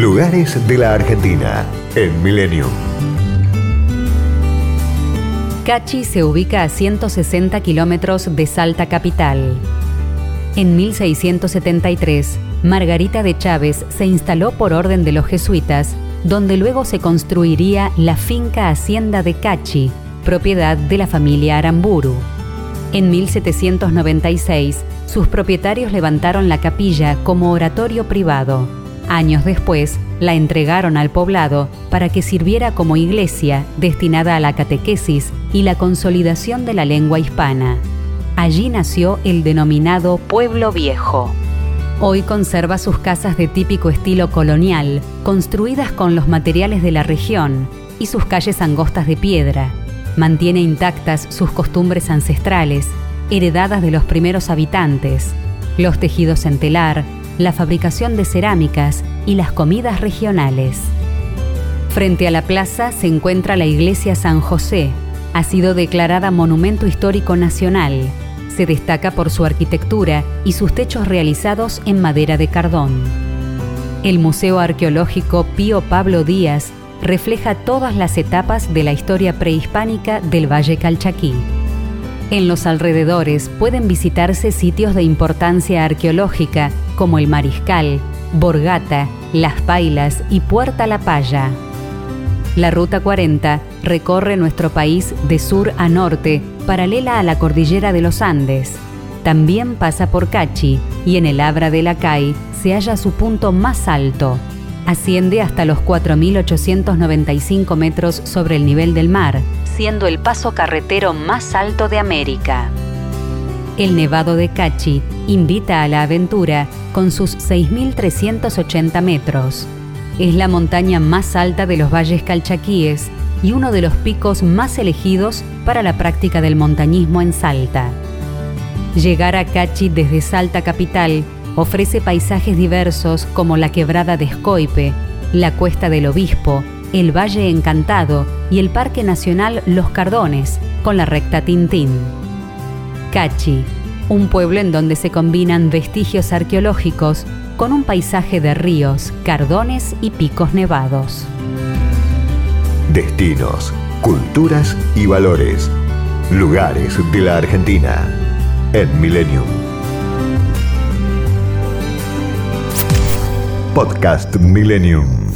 Lugares de la Argentina en Milenio. Cachi se ubica a 160 kilómetros de Salta capital. En 1673, Margarita de Chávez se instaló por orden de los jesuitas, donde luego se construiría la finca Hacienda de Cachi, propiedad de la familia Aramburu. En 1796, sus propietarios levantaron la capilla como oratorio privado. Años después, la entregaron al poblado para que sirviera como iglesia destinada a la catequesis y la consolidación de la lengua hispana. Allí nació el denominado Pueblo Viejo. Hoy conserva sus casas de típico estilo colonial, construidas con los materiales de la región, y sus calles angostas de piedra. Mantiene intactas sus costumbres ancestrales, heredadas de los primeros habitantes, los tejidos en telar, la fabricación de cerámicas y las comidas regionales. Frente a la plaza se encuentra la iglesia San José. Ha sido declarada Monumento Histórico Nacional. Se destaca por su arquitectura y sus techos realizados en madera de cardón. El Museo Arqueológico Pío Pablo Díaz refleja todas las etapas de la historia prehispánica del Valle Calchaquí. En los alrededores pueden visitarse sitios de importancia arqueológica como el Mariscal, Borgata, Las Pailas y Puerta La Paya. La Ruta 40 recorre nuestro país de sur a norte, paralela a la cordillera de los Andes. También pasa por Cachi y en el Abra de la CAI se halla su punto más alto. Asciende hasta los 4.895 metros sobre el nivel del mar, siendo el paso carretero más alto de América. El Nevado de Cachi invita a la aventura con sus 6.380 metros. Es la montaña más alta de los valles calchaquíes y uno de los picos más elegidos para la práctica del montañismo en Salta. Llegar a Cachi desde Salta capital ofrece paisajes diversos como la quebrada de Escoipe, la cuesta del Obispo, el Valle Encantado y el Parque Nacional Los Cardones, con la recta Tintín. Cachi, un pueblo en donde se combinan vestigios arqueológicos con un paisaje de ríos, cardones y picos nevados. Destinos, culturas y valores. Lugares de la Argentina en Millennium. Podcast Millennium.